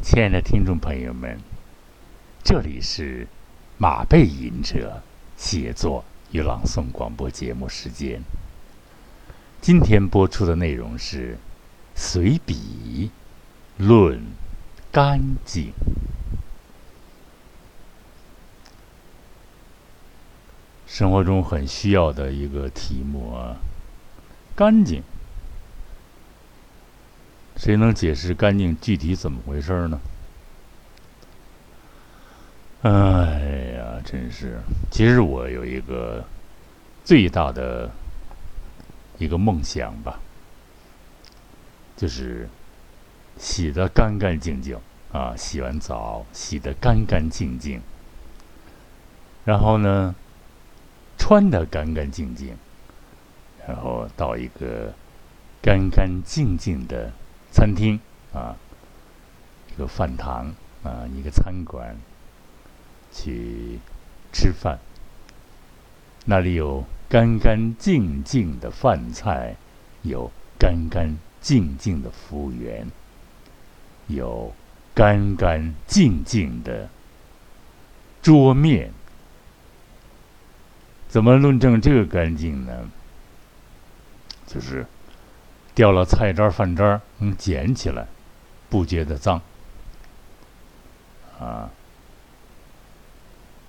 亲爱的听众朋友们，这里是马背吟者写作与朗诵广播节目时间。今天播出的内容是随笔论干净。生活中很需要的一个题目啊，干净。谁能解释干净具体怎么回事呢？哎呀，真是！其实我有一个最大的一个梦想吧，就是洗得干干净净啊，洗完澡洗得干干净净，然后呢，穿得干干净净，然后到一个干干净净的。餐厅啊，一个饭堂啊，一个餐馆，去吃饭。那里有干干净净的饭菜，有干干净净的服务员，有干干净净的桌面。怎么论证这个干净呢？就是。掉了菜渣饭渣能捡起来，不觉得脏。啊，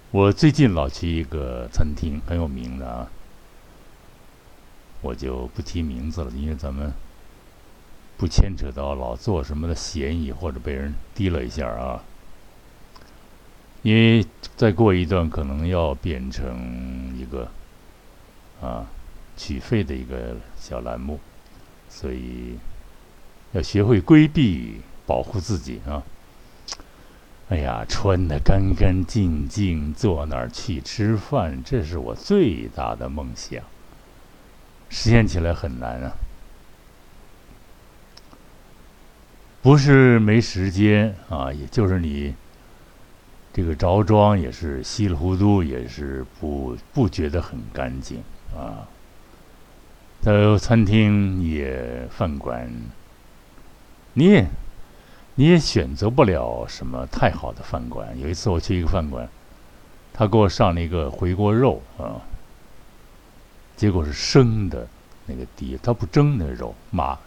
我最近老去一个餐厅，很有名的啊，我就不提名字了，因为咱们不牵扯到老做什么的嫌疑，或者被人提了一下啊。因为再过一段，可能要变成一个啊取费的一个小栏目。所以要学会规避，保护自己啊！哎呀，穿的干干净净，坐那儿去吃饭，这是我最大的梦想。实现起来很难啊，不是没时间啊，也就是你这个着装也是稀里糊涂，也是不不觉得很干净啊。在餐厅也饭馆，你也你也选择不了什么太好的饭馆。有一次我去一个饭馆，他给我上了一个回锅肉啊，结果是生的，那个底他不蒸那肉，马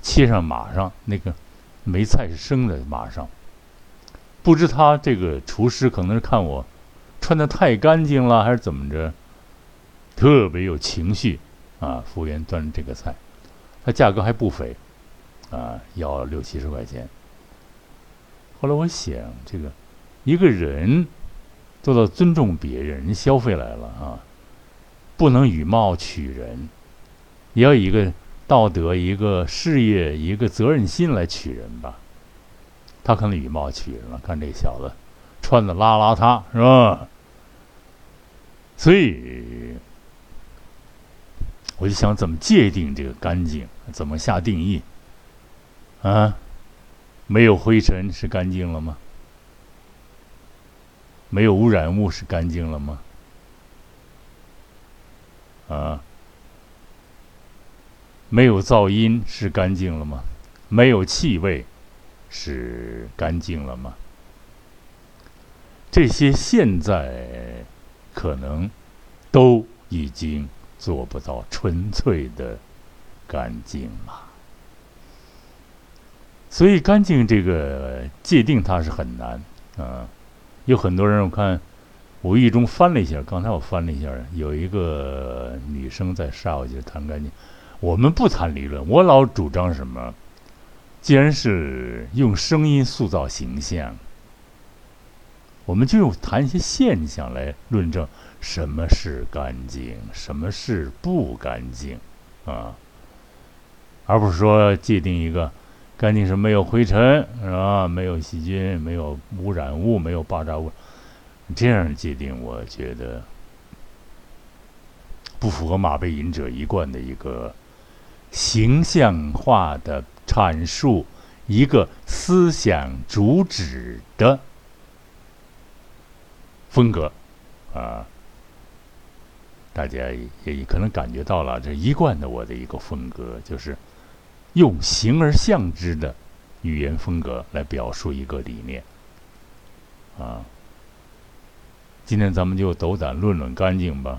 切上马上那个梅菜是生的马上，不知他这个厨师可能是看我穿的太干净了，还是怎么着，特别有情绪。啊，服务员端着这个菜，它价格还不菲，啊，要六七十块钱。后来我想，这个一个人做到尊重别人，人消费来了啊，不能以貌取人，也要一个道德、一个事业、一个责任心来取人吧。他可能以貌取人了，看这小子穿的邋邋遢，是吧？所以。我就想怎么界定这个干净？怎么下定义？啊，没有灰尘是干净了吗？没有污染物是干净了吗？啊，没有噪音是干净了吗？没有气味是干净了吗？这些现在可能都已经。做不到纯粹的干净嘛？所以干净这个界定它是很难啊。有很多人我看无意中翻了一下，刚才我翻了一下，有一个女生在杀我，就谈干净。我们不谈理论，我老主张什么？既然是用声音塑造形象，我们就用谈一些现象来论证。什么是干净？什么是不干净？啊，而不是说界定一个干净是没有灰尘，是吧？没有细菌，没有污染物，没有爆炸物，这样界定，我觉得不符合马背隐者一贯的一个形象化的阐述一个思想主旨的风格，啊。大家也可能感觉到了，这一贯的我的一个风格，就是用形而象之的语言风格来表述一个理念。啊，今天咱们就斗胆论论干净吧。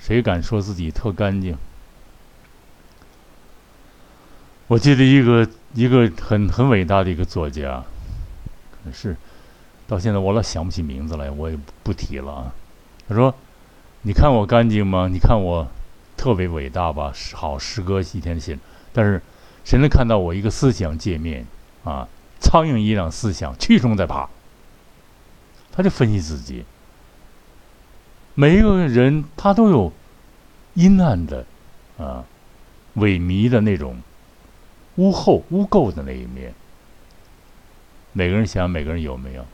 谁敢说自己特干净？我记得一个一个很很伟大的一个作家，可是到现在我老想不起名字来，我也不提了啊。他说：“你看我干净吗？你看我特别伟大吧？好诗歌一天写，但是谁能看到我一个思想界面啊？苍蝇一样思想，蛆虫在爬。”他就分析自己，每一个人他都有阴暗的啊、萎靡的那种。污垢、污垢的那一面，每个人想，每个人有没有？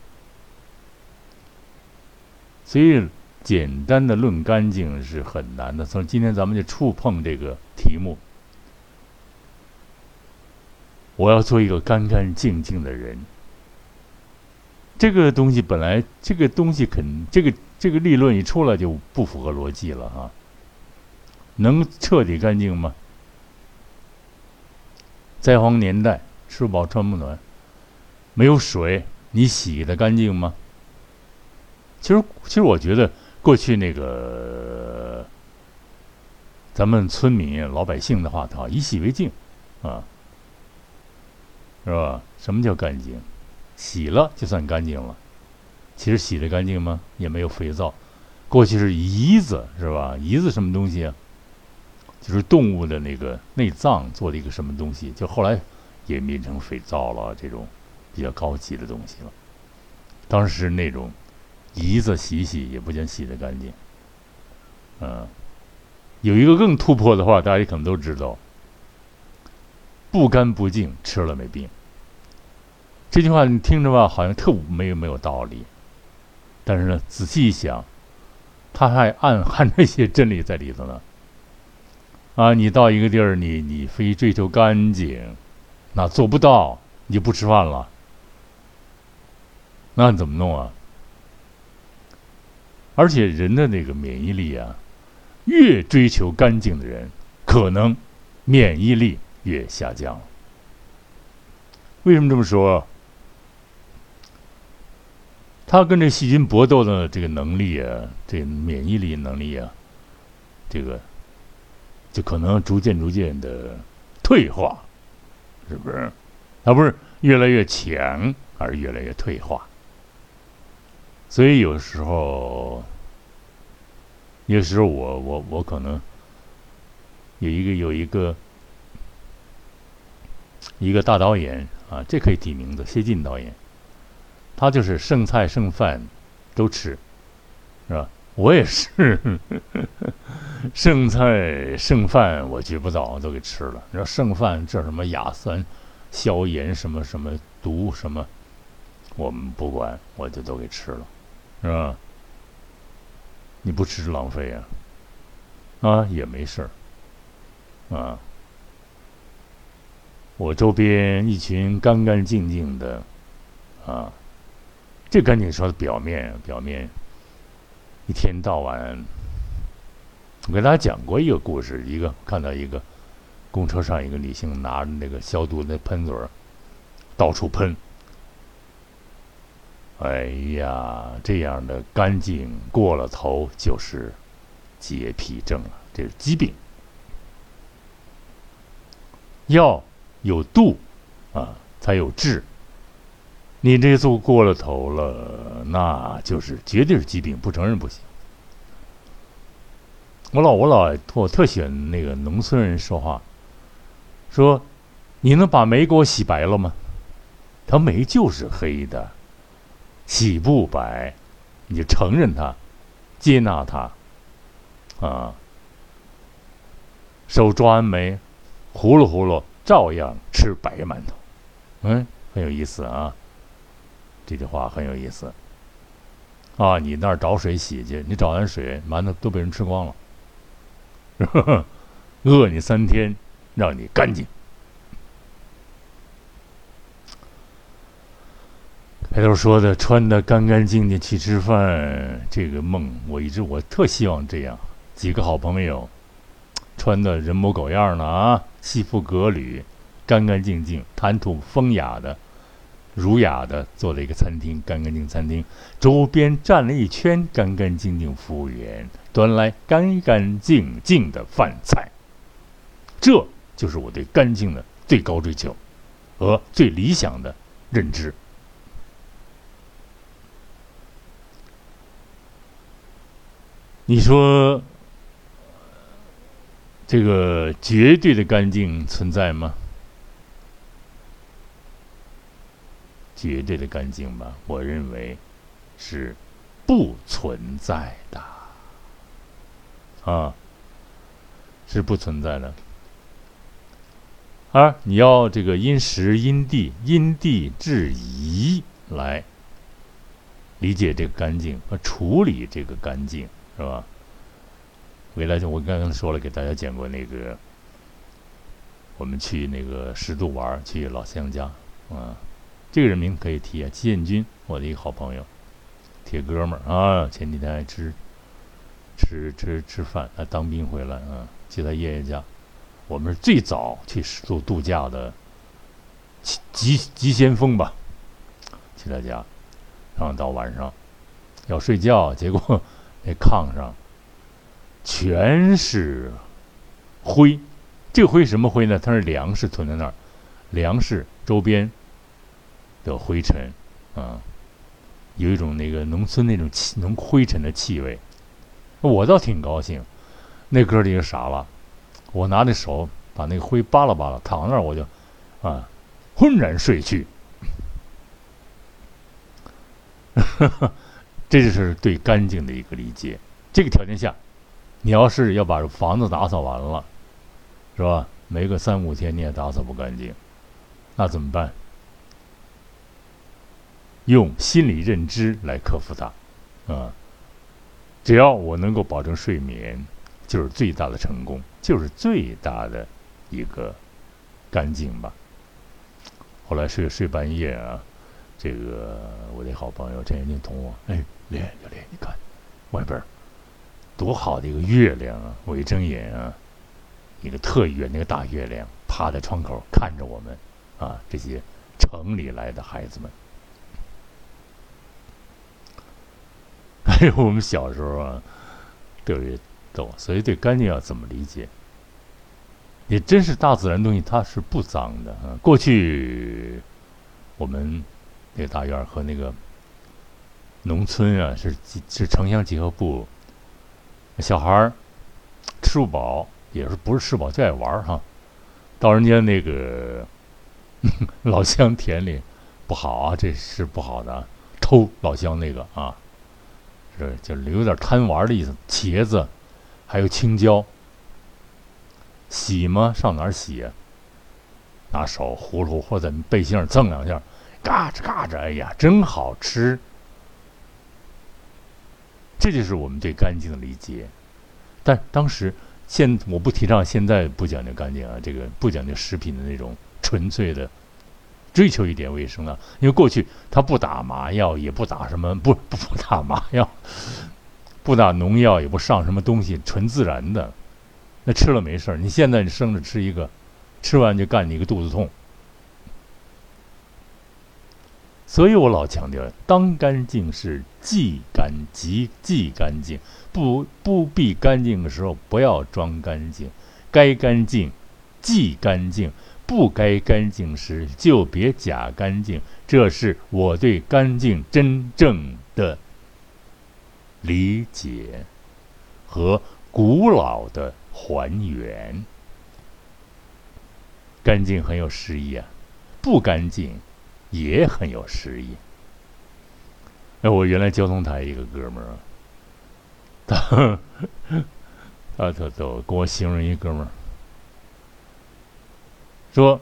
所以，简单的论干净是很难的。所以今天咱们就触碰这个题目。我要做一个干干净净的人。这个东西本来，这个东西肯，这个这个立论一出来就不符合逻辑了啊！能彻底干净吗？灾荒年代，吃不饱穿不暖，没有水，你洗的干净吗？其实，其实我觉得过去那个咱们村民老百姓的话，他以洗为敬，啊，是吧？什么叫干净？洗了就算干净了。其实洗的干净吗？也没有肥皂。过去是胰子，是吧？胰子什么东西啊？就是动物的那个内脏做的一个什么东西，就后来演变成肥皂了，这种比较高级的东西了。当时那种胰子洗洗也不见洗得干净。嗯，有一个更突破的话，大家可能都知道：不干不净，吃了没病。这句话你听着吧，好像特没有没有道理，但是呢，仔细一想，它还暗含着一些真理在里头呢。啊，你到一个地儿，你你非追求干净，那做不到，你就不吃饭了。那怎么弄啊？而且人的那个免疫力啊，越追求干净的人，可能免疫力越下降。为什么这么说？他跟这细菌搏斗的这个能力啊，这免疫力能力啊，这个。就可能逐渐逐渐的退化，是不是？它不是越来越强，而越来越退化。所以有时候，有时候我我我可能有一个有一个一个大导演啊，这可以提名字，谢晋导演，他就是剩菜剩饭都吃，是吧？我也是。剩菜剩饭，我绝不早都给吃了。你说剩饭这什么亚酸、消炎什么什么毒什么，我们不管，我就都给吃了，是吧？你不吃是浪费啊，啊也没事儿，啊。我周边一群干干净净的，啊，这干净说的表面，表面一天到晚。我给大家讲过一个故事，一个看到一个公车上一个女性拿着那个消毒的喷嘴儿，到处喷。哎呀，这样的干净过了头就是洁癖症了，这是疾病。要有度啊，才有治。你这做过了头了，那就是绝对是疾病，不承认不行。我老我老我特喜欢那个农村人说话，说你能把煤给我洗白了吗？他煤就是黑的，洗不白，你就承认他，接纳他，啊，手抓完煤，呼噜呼噜，照样吃白馒头，嗯，很有意思啊。这句话很有意思。啊，你那儿找水洗去，你找完水，馒头都被人吃光了。饿你三天，让你干净。开头说的穿的干干净净去吃饭，这个梦我一直我特希望这样。几个好朋友穿的人模狗样的啊，西服革履，干干净净、谈吐风雅的、儒雅的，做了一个餐厅，干干净餐厅。周边站了一圈干干净净服务员，端来干干净净的饭菜。这就是我对干净的最高追求和最理想的认知。你说，这个绝对的干净存在吗？绝对的干净吧，我认为是不存在的，啊，是不存在的。而你要这个因时因地因地制宜来理解这个干净和处理这个干净。是吧？回来就我刚刚说了，给大家讲过那个，我们去那个十渡玩，去老乡家，啊，这个人名可以提啊，建军，我的一个好朋友，铁哥们儿啊，前几天还吃吃吃吃饭，他当兵回来啊，去他爷爷家，我们是最早去十渡度假的急急先锋吧，去他家，然后到晚上要睡觉，结果。那炕上全是灰，这个灰什么灰呢？它是粮食囤在那儿，粮食周边的灰尘啊，有一种那个农村那种气，农灰尘的气味。我倒挺高兴，那哥几个傻了，我拿着手把那个灰扒拉扒拉，躺那儿我就啊昏然睡去。这就是对干净的一个理解。这个条件下，你要是要把房子打扫完了，是吧？没个三五天你也打扫不干净，那怎么办？用心理认知来克服它，啊！只要我能够保证睡眠，就是最大的成功，就是最大的一个干净吧。后来睡睡半夜啊，这个我的好朋友陈延静同我，哎。练就练，你看，外边多好的一个月亮啊！我一睁眼啊，一个特远那个大月亮趴在窗口看着我们啊，这些城里来的孩子们。还有我们小时候啊，特别逗。所以对干净要怎么理解？也真是大自然东西，它是不脏的啊。过去我们那个大院和那个。农村啊，是是城乡结合部，小孩儿吃不饱，也是不是吃饱就爱玩儿哈。到人家那个 老乡田里，不好啊，这是不好的，偷老乡那个啊，是就有点贪玩的意思。茄子，还有青椒，洗吗？上哪儿洗呀？拿手呼噜或者背心儿蹭两下，嘎吱嘎吱，哎呀，真好吃。这就是我们对干净的理解，但当时现我不提倡现在不讲究干净啊，这个不讲究食品的那种纯粹的追求一点卫生啊，因为过去他不打麻药，也不打什么不不不打麻药，不打农药，也不上什么东西，纯自然的，那吃了没事儿。你现在你生着吃一个，吃完就干你一个肚子痛。所以我老强调，当干净是既干即既干净，不不必干净的时候不要装干净，该干净即干净，不该干净时就别假干净。这是我对干净真正的理解和古老的还原。干净很有诗意啊，不干净。也很有诗意。哎，我原来交通台一个哥们儿，他他他都跟我形容一哥们儿，说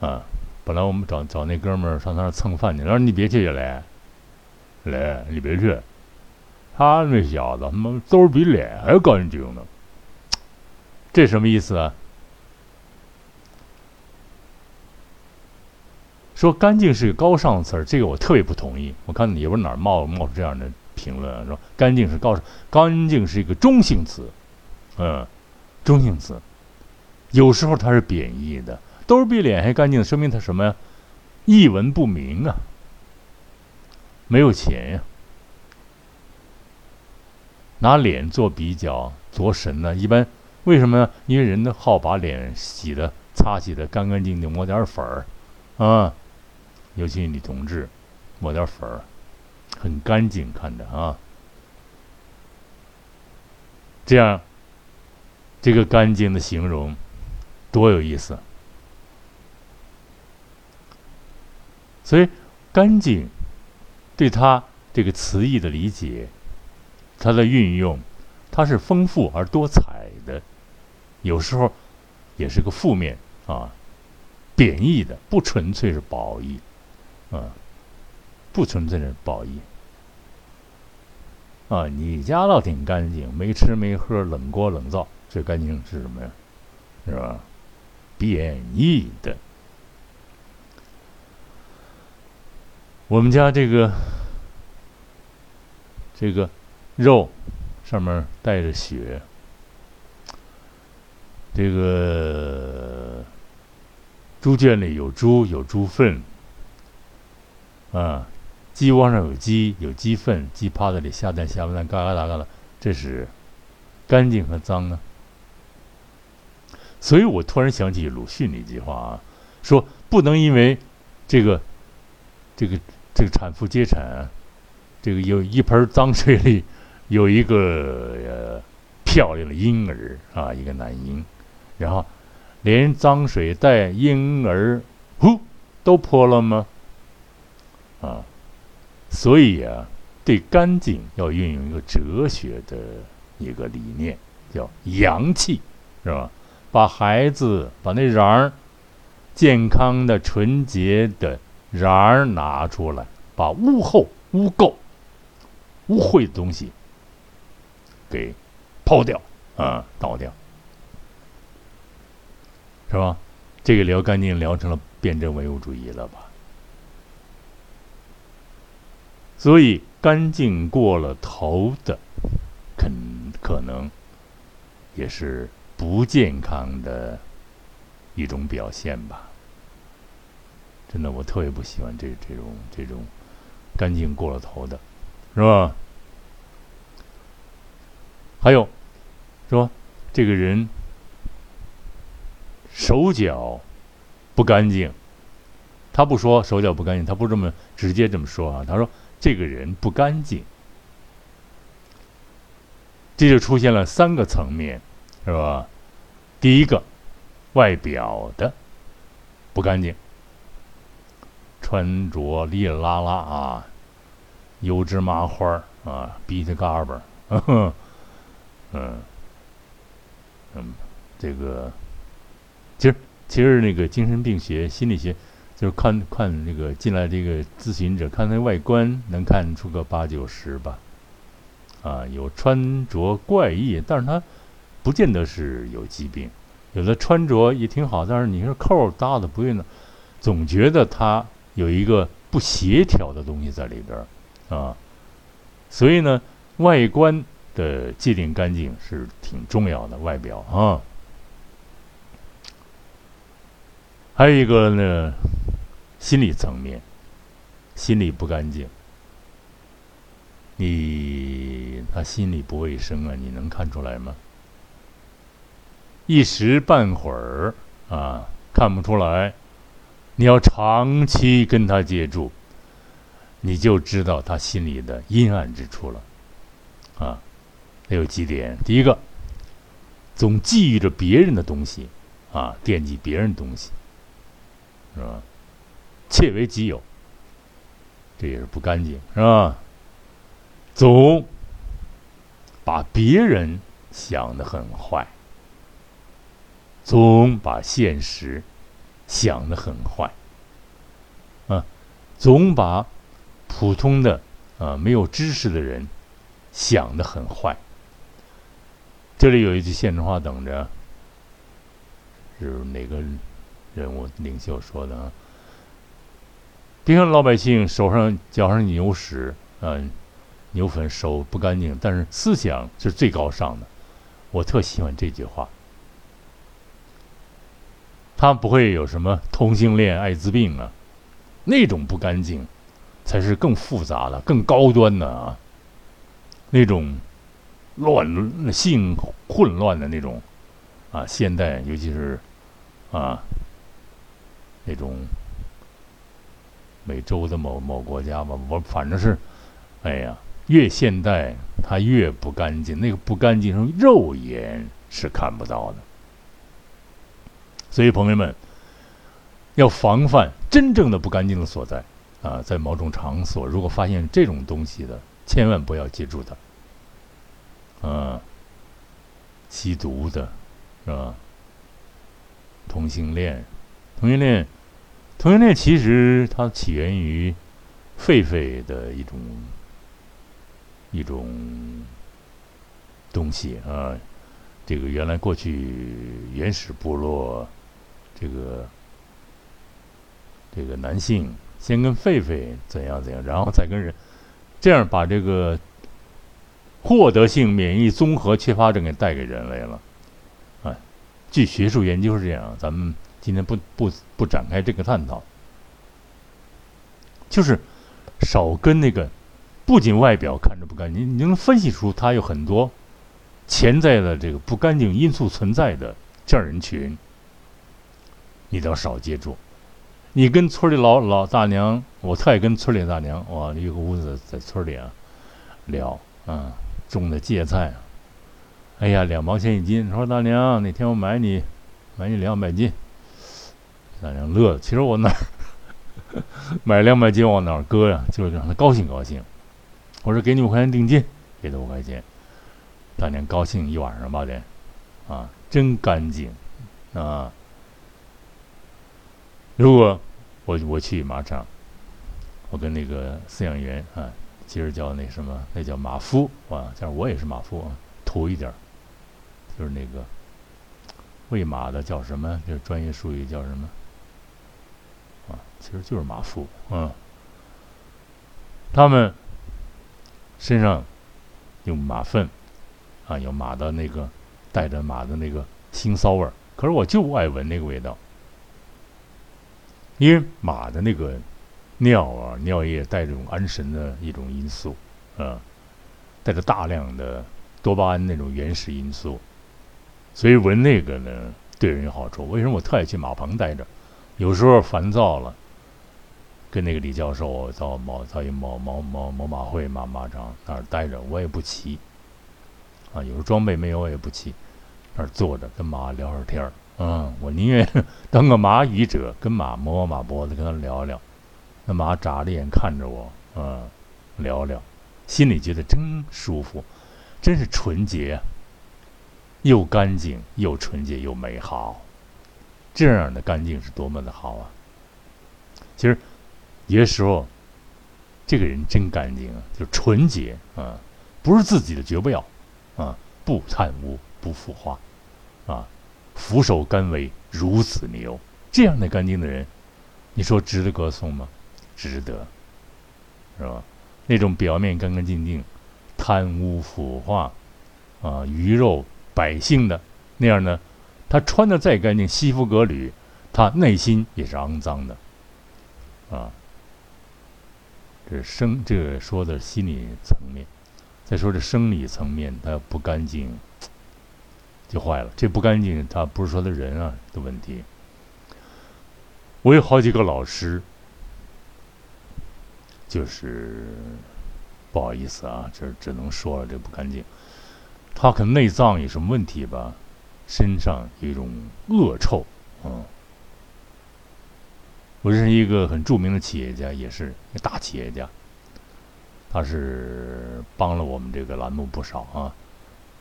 啊，本来我们找找那哥们儿上他那蹭饭去，他说你别去来，来你别去，他那小子他妈兜比脸还干净呢，这什么意思啊？说干净是个高尚词儿，这个我特别不同意。我看也不知哪儿冒冒出这样的评论，说干净是高尚，干净是一个中性词，嗯，中性词，有时候它是贬义的，都比脸还干净，说明他什么呀？一文不名啊，没有钱呀。拿脸做比较，做神呢？一般为什么呢？因为人的好把脸洗的、擦洗的干干净净，抹点粉儿啊，尤其女同志，抹点粉儿，很干净，看着啊。这样，这个干净的形容多有意思。所以，干净对它这个词义的理解，它的运用，它是丰富而多彩的。有时候也是个负面啊，贬义的，不纯粹是褒义啊，不存在着褒义。啊，你家倒挺干净，没吃没喝，冷锅冷灶，这干净是什么呀？是吧？贬义的。我们家这个这个肉上面带着血，这个猪圈里有猪，有猪粪啊。鸡窝上有鸡，有鸡粪，鸡趴在里下蛋下不蛋，嘎嘎哒嘎的，这是干净和脏呢。所以我突然想起鲁迅的一句话啊，说不能因为这个这个这个产妇接产，这个有一盆脏水里有一个漂亮的婴儿啊，一个男婴，然后连脏水带婴儿呼都泼了吗？啊？所以啊，对干净要运用一个哲学的一个理念，叫阳气，是吧？把孩子把那瓤儿健康的、纯洁的瓤儿拿出来，把污垢、污垢、污秽的东西给抛掉啊，倒掉，是吧？这个聊干净聊成了辩证唯物主义了吧？所以，干净过了头的，肯可能也是不健康的一种表现吧。真的，我特别不喜欢这这种这种干净过了头的，是吧？还有说这个人手脚不干净，他不说手脚不干净，他不这么直接这么说啊，他说。这个人不干净，这就出现了三个层面，是吧？第一个，外表的不干净，穿着哩哩啦啦啊，油脂麻花啊，鼻涕嘎巴 嗯嗯，这个其实其实那个精神病学、心理学。就是看看那个进来这个咨询者，看他外观能看出个八九十吧，啊，有穿着怪异，但是他不见得是有疾病，有的穿着也挺好，但是你说扣搭的不对呢，总觉得他有一个不协调的东西在里边儿，啊，所以呢，外观的界定干净是挺重要的，外表啊，还有一个呢。心理层面，心理不干净，你他心里不卫生啊？你能看出来吗？一时半会儿啊，看不出来。你要长期跟他接触，你就知道他心里的阴暗之处了。啊，他有几点：第一个，总觊觎着别人的东西，啊，惦记别人东西，是吧？窃为己有，这也是不干净，是吧？总把别人想的很坏，总把现实想的很坏，啊，总把普通的啊没有知识的人想的很坏。这里有一句现成话等着，是哪个人物领袖说的啊？别看老百姓手上、脚上牛屎，嗯，牛粪，手不干净，但是思想是最高尚的。我特喜欢这句话。他不会有什么同性恋、艾滋病啊，那种不干净，才是更复杂的、更高端的啊。那种乱性混乱的那种啊，现代尤其是啊那种美洲的某某国家吧，我反正是，哎呀，越现代它越不干净，那个不干净是肉眼是看不到的。所以，朋友们要防范真正的不干净的所在啊！在某种场所，如果发现这种东西的，千万不要接触它。啊，吸毒的，是吧？同性恋，同性恋，同性恋其实它起源于狒狒的一种一种东西啊。这个原来过去原始部落。这个这个男性先跟狒狒怎样怎样，然后再跟人，这样把这个获得性免疫综合缺乏症给带给人类了。啊，据学术研究是这样，咱们今天不不不展开这个探讨，就是少跟那个不仅外表看着不干净，你能分析出他有很多潜在的这个不干净因素存在的这样人群。你都要少接触。你跟村里老老大娘，我特爱跟村里大娘，哇，有个屋子在村里啊，聊啊，种的芥菜，哎呀，两毛钱一斤。说大娘，哪天我买你，买你两百斤。大娘乐，其实我哪买两百斤往哪搁呀？就是让他高兴高兴。我说给你五块钱定金，给他五块钱。大娘高兴一晚上吧得，啊，真干净，啊。如果我我去马场，我跟那个饲养员啊，其实叫那什么，那叫马夫啊，像我也是马夫啊，土一点儿，就是那个喂马的叫什么？就是专业术语叫什么？啊，其实就是马夫啊。他们身上有马粪啊，有马的那个带着马的那个腥臊味儿，可是我就爱闻那个味道。因为马的那个尿啊，尿液带这种安神的一种因素，啊，带着大量的多巴胺那种原始因素，所以闻那个呢对人有好处。为什么我特爱去马棚待着？有时候烦躁了，跟那个李教授到某到一某某某某马会马马场那儿待着，我也不骑，啊，有时候装备没有我也不骑，那儿坐着跟马聊会天儿。嗯，我宁愿当个马语者，跟马摸摸马脖子，跟他聊聊。那马眨着眼看着我，嗯，聊聊，心里觉得真舒服，真是纯洁，又干净又纯洁又美好。这样的干净是多么的好啊！其实有些时候，这个人真干净啊，就纯洁啊，不是自己的绝不要啊，不贪污，不腐化啊。俯首甘为孺子牛，这样的干净的人，你说值得歌颂吗？值得，是吧？那种表面干干净净、贪污腐化啊、鱼肉百姓的那样呢？他穿的再干净，西服革履，他内心也是肮脏的，啊。这生这说的心理层面，再说这生理层面，他不干净。就坏了，这不干净，他不是说的人啊的问题。我有好几个老师，就是不好意思啊，这只能说了，这不干净。他可能内脏有什么问题吧，身上有一种恶臭，嗯。我认识一个很著名的企业家，也是一个大企业家，他是帮了我们这个栏目不少啊。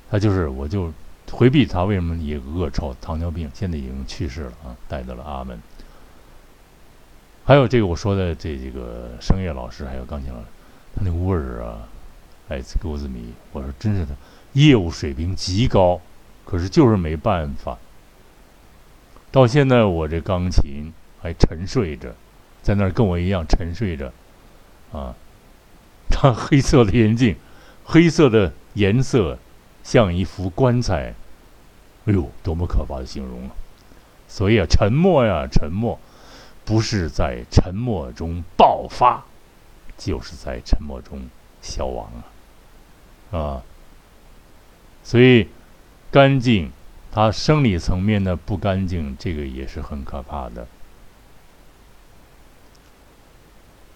他就是，我就。回避他为什么也恶臭？糖尿病现在已经去世了啊，带到了阿门。还有这个我说的这几个声乐老师，还有钢琴老师，他那味儿啊，哎，给子迷。我说真是的，业务水平极高，可是就是没办法。到现在我这钢琴还沉睡着，在那儿跟我一样沉睡着，啊，他 黑色的眼镜，黑色的颜色。像一副棺材，哎呦，多么可怕的形容啊！所以啊，沉默呀，沉默，不是在沉默中爆发，就是在沉默中消亡啊，啊，所以干净，他生理层面的不干净，这个也是很可怕的。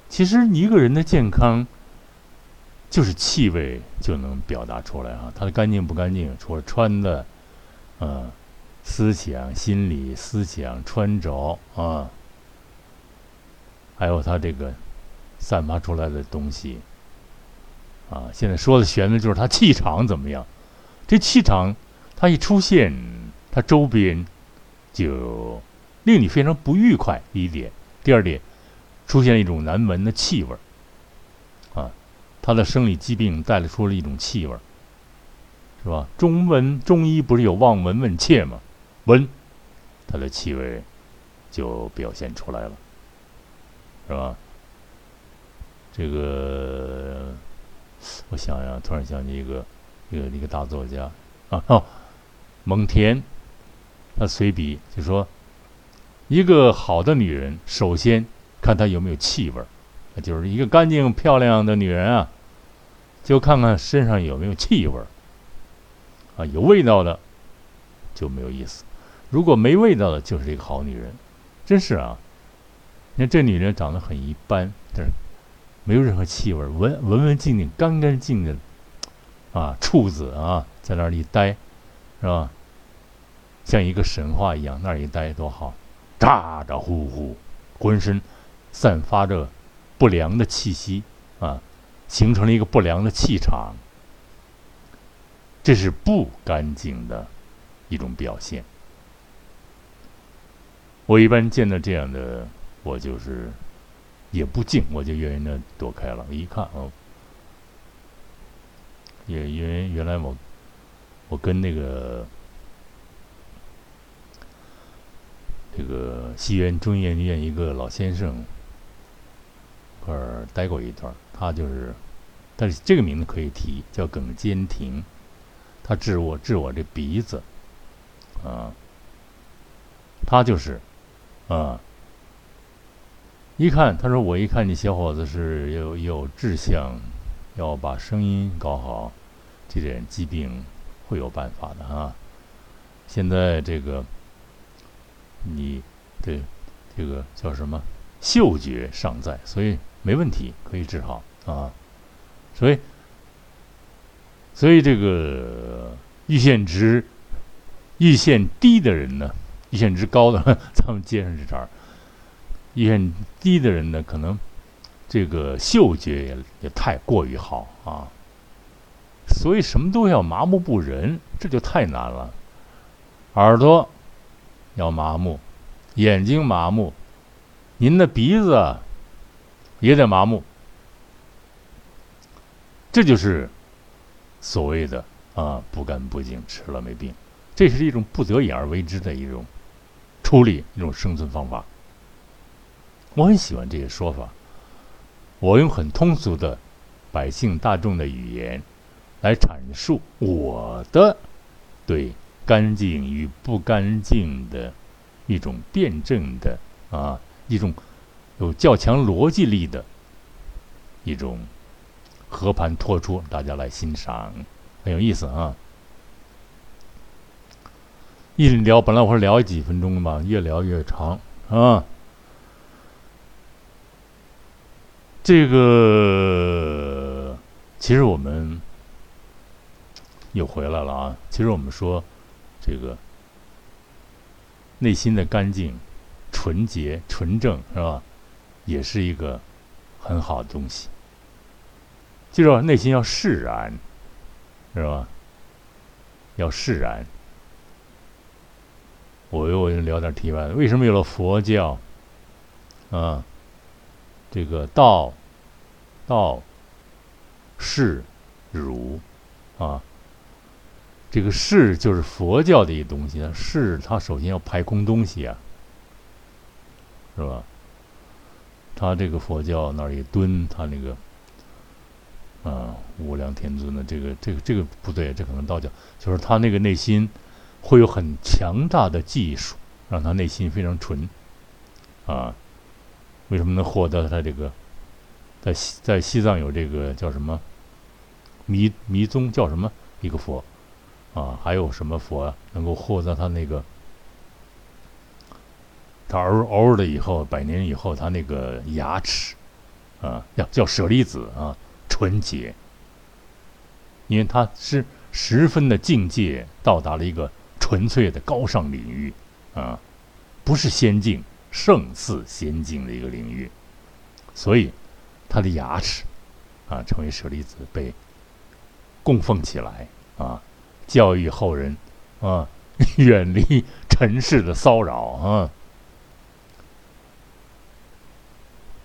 其实一个人的健康，就是气味就能表达出来啊，他的干净不干净，除了穿的，嗯。思想、心理、思想、穿着啊，还有他这个散发出来的东西啊，现在说的玄的就是他气场怎么样？这气场，它一出现，它周边就令你非常不愉快。第一点，第二点，出现了一种难闻的气味儿啊，他的生理疾病带来出了一种气味儿，是吧？中文中医不是有望闻问切吗？闻，它的气味就表现出来了，是吧？这个，我想想，突然想起一个一个一个大作家啊哦，蒙恬，他随笔就说，一个好的女人，首先看她有没有气味儿，就是一个干净漂亮的女人啊，就看看身上有没有气味儿，啊，有味道的就没有意思。如果没味道的，就是一个好女人，真是啊！你看这女人长得很一般，但是没有任何气味儿，文文文静静、干干净净的，啊，处子啊，在那儿一待，是吧？像一个神话一样，那儿一待多好，咋咋呼呼，浑身散发着不良的气息啊，形成了一个不良的气场，这是不干净的一种表现。我一般见到这样的，我就是也不敬，我就远远的躲开了。我一看哦，也因为原来我我跟那个这个西园中医研究院一个老先生块儿待过一段，他就是，但是这个名字可以提，叫耿坚亭，他治我治我这鼻子，啊，他就是。啊！一看，他说：“我一看你小伙子是有有志向，要把声音搞好，这点疾病会有办法的啊！现在这个你的这个叫什么嗅觉尚在，所以没问题，可以治好啊！所以，所以这个阈限值阈限低的人呢？”阈限值高的，咱们接上这茬儿。阈限低的人呢，可能这个嗅觉也也太过于好啊，所以什么都要麻木不仁，这就太难了。耳朵要麻木，眼睛麻木，您的鼻子也得麻木，这就是所谓的啊不干不净，吃了没病。这是一种不得已而为之的一种。处理一种生存方法，我很喜欢这些说法。我用很通俗的百姓大众的语言来阐述我的对干净与不干净的一种辩证的啊，一种有较强逻辑力的一种和盘托出，大家来欣赏，很有意思啊。一聊，本来我说聊几分钟嘛，越聊越长啊。这个其实我们又回来了啊。其实我们说这个内心的干净、纯洁、纯正，是吧？也是一个很好的东西。记住，内心要释然，是吧？要释然。我又聊点题外的，为什么有了佛教？啊，这个道、道、释、儒，啊，这个释就是佛教的一个东西。释它首先要排空东西啊，是吧？他这个佛教那儿一蹲，他那个，啊，无量天尊的这个、这个、这个不对，这可能道教，就是他那个内心。会有很强大的技术，让他内心非常纯，啊，为什么能获得他这个，在西在西藏有这个叫什么弥弥宗叫什么一个佛，啊，还有什么佛能够获得他那个，他偶偶尔的以后百年以后他那个牙齿，啊，叫叫舍利子啊，纯洁，因为他是十分的境界到达了一个纯粹的高尚领域。啊，不是仙境，胜似仙境的一个领域，所以他的牙齿啊，成为舍利子被供奉起来啊，教育后人啊，远离尘世的骚扰啊。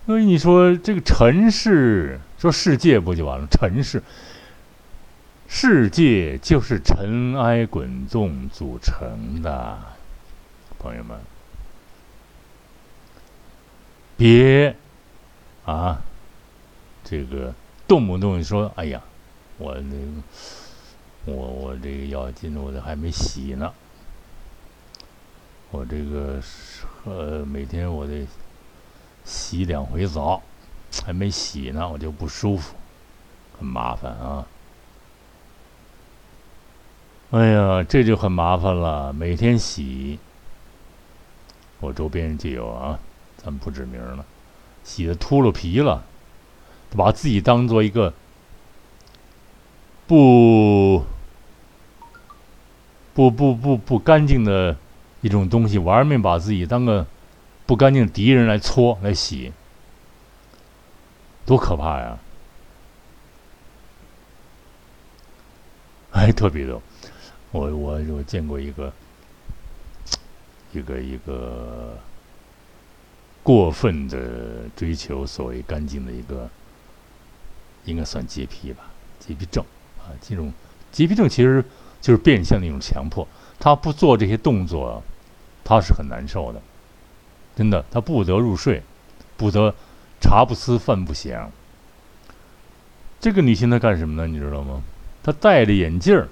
所以你说这个尘世，说世界不就完了？尘世，世界就是尘埃滚动组成的。朋友们，别啊，这个动不动说：“哎呀，我那个我我这个药巾我这还没洗呢，我这个呃每天我得洗两回澡，还没洗呢，我就不舒服，很麻烦啊。”哎呀，这就很麻烦了，每天洗。我周边就有啊，咱们不指名了，洗的秃噜皮了，把自己当做一个不不不不不干净的一种东西，玩命把自己当个不干净敌人来搓来洗，多可怕呀！哎，特别的，我我我见过一个。一个一个过分的追求所谓干净的一个，应该算洁癖吧？洁癖症啊，这种洁癖症其实就是变相的一种强迫。他不做这些动作，他是很难受的，真的，他不得入睡，不得茶不思饭不想。这个女性她干什么呢？你知道吗？她戴着眼镜儿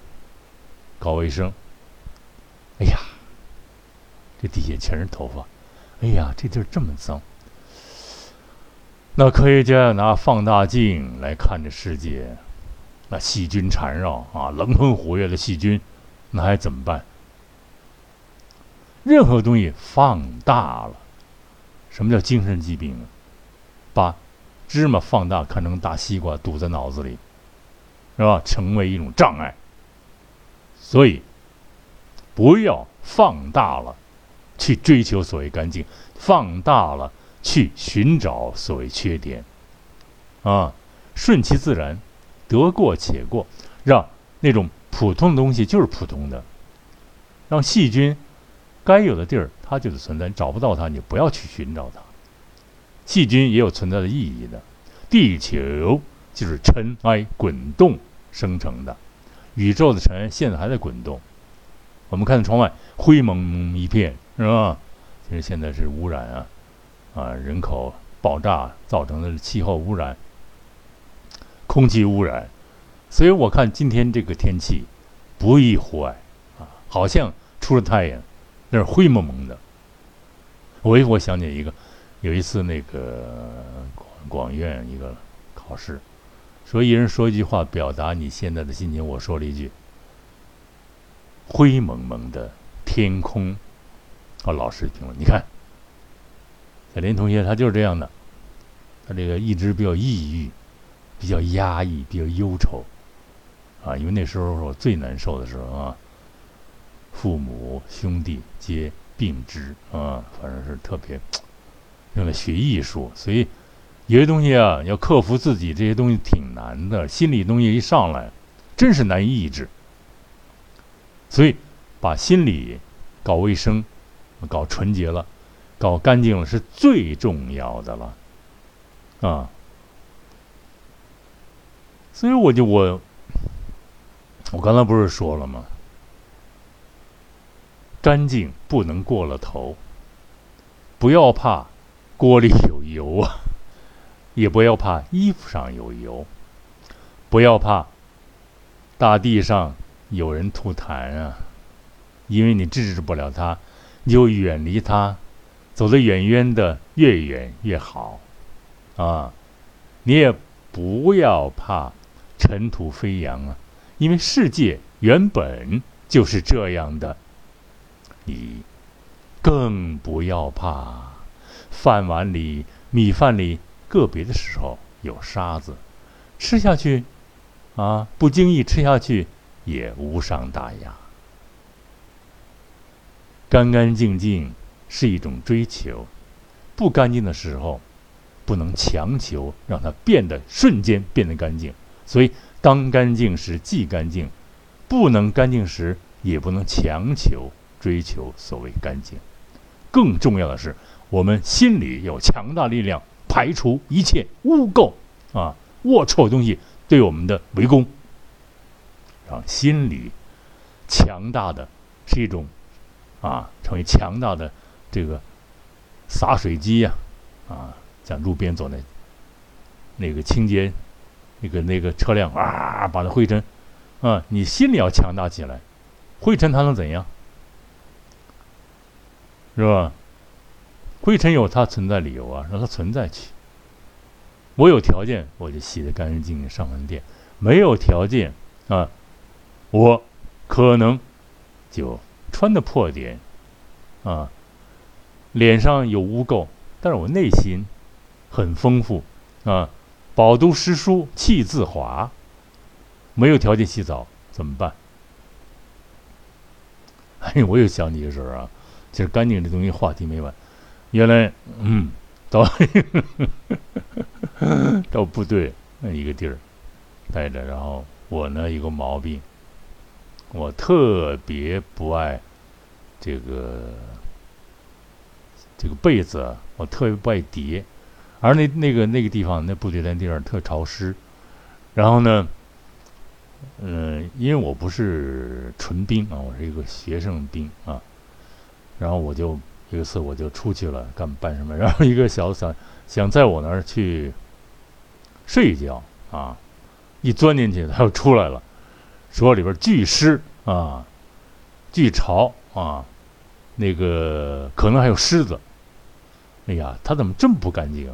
搞卫生。哎呀！这底下全是头发，哎呀，这地儿这么脏。那科学家拿放大镜来看这世界，那细菌缠绕啊，狼吞虎咽的细菌，那还怎么办？任何东西放大了，什么叫精神疾病？把芝麻放大看成大西瓜堵在脑子里，是吧？成为一种障碍。所以，不要放大了。去追求所谓干净，放大了去寻找所谓缺点，啊，顺其自然，得过且过，让那种普通的东西就是普通的，让细菌该有的地儿它就是存在，找不到它你不要去寻找它，细菌也有存在的意义的，地球就是尘埃滚动生成的，宇宙的尘现在还在滚动，我们看窗外灰蒙蒙一片。是吧？其实现在是污染啊，啊，人口爆炸造成的气候污染、空气污染，所以我看今天这个天气不宜户外啊，好像出了太阳，那是灰蒙蒙的。我我想起一个，有一次那个广广院一个考试，说一人说一句话表达你现在的心情，我说了一句：灰蒙蒙的天空。啊，老师评论，你看，小林同学他就是这样的，他这个一直比较抑郁，比较压抑，比较忧愁，啊，因为那时候我最难受的时候啊，父母兄弟皆病之啊，反正是特别 用来学艺术，所以有些东西啊，要克服自己这些东西挺难的，心理东西一上来，真是难以抑制，所以把心理搞卫生。搞纯洁了，搞干净了是最重要的了，啊！所以我就我，我刚才不是说了吗？干净不能过了头，不要怕锅里有油啊，也不要怕衣服上有油，不要怕大地上有人吐痰啊，因为你制止不了它。你就远离它，走得远远的，越远越好，啊，你也不要怕尘土飞扬啊，因为世界原本就是这样的。你更不要怕饭碗里、米饭里个别的时候有沙子，吃下去，啊，不经意吃下去也无伤大雅。干干净净是一种追求，不干净的时候，不能强求让它变得瞬间变得干净。所以，当干净时即干净，不能干净时也不能强求追求所谓干净。更重要的是，我们心里有强大力量，排除一切污垢啊、龌龊东西对我们的围攻。让心里强大的是一种。啊，成为强大的这个洒水机呀！啊，在路边走那那个清洁那个那个车辆啊，把那灰尘啊，你心里要强大起来，灰尘它能怎样？是吧？灰尘有它存在理由啊，让它存在去。我有条件，我就洗得干干净净上门店；没有条件啊，我可能就。穿的破点，啊，脸上有污垢，但是我内心很丰富，啊，饱读诗书气自华。没有条件洗澡怎么办？哎，我又想起一个事儿啊，其实干净这东西话题没完。原来，嗯，到到部队那一个地儿待着，然后我呢有个毛病。我特别不爱这个这个被子，我特别不爱叠，而那那个那个地方那部队那地方特潮湿，然后呢，嗯，因为我不是纯兵啊，我是一个学生兵啊，然后我就有一次我就出去了干办什么，然后一个小子想想在我那儿去睡一觉啊，一钻进去他又出来了。说里边巨湿啊，巨潮啊，那个可能还有虱子。哎呀，他怎么这么不干净？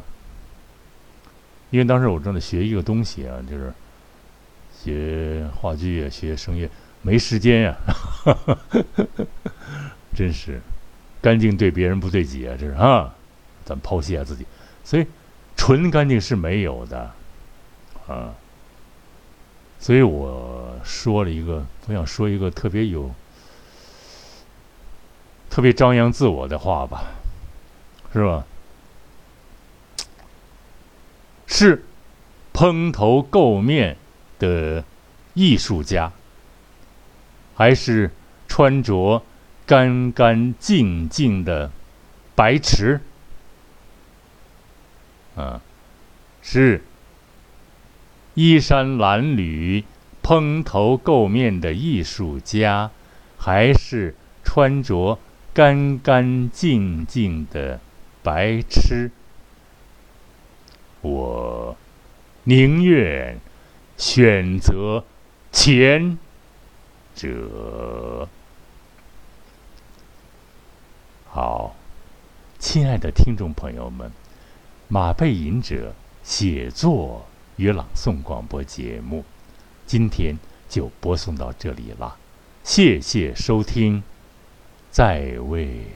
因为当时我正在学一个东西啊，就是学话剧啊，学声乐，没时间呀。真是干净对别人不对己啊，这是啊，咱剖析一下自己。所以纯干净是没有的啊。所以我说了一个，我想说一个特别有、特别张扬自我的话吧，是吧？是蓬头垢面的艺术家，还是穿着干干净净的白痴？啊，是。衣衫褴褛、蓬头垢面的艺术家，还是穿着干干净净的白痴？我宁愿选择前者。好，亲爱的听众朋友们，马背吟者写作。与朗诵广播节目，今天就播送到这里了，谢谢收听，再会。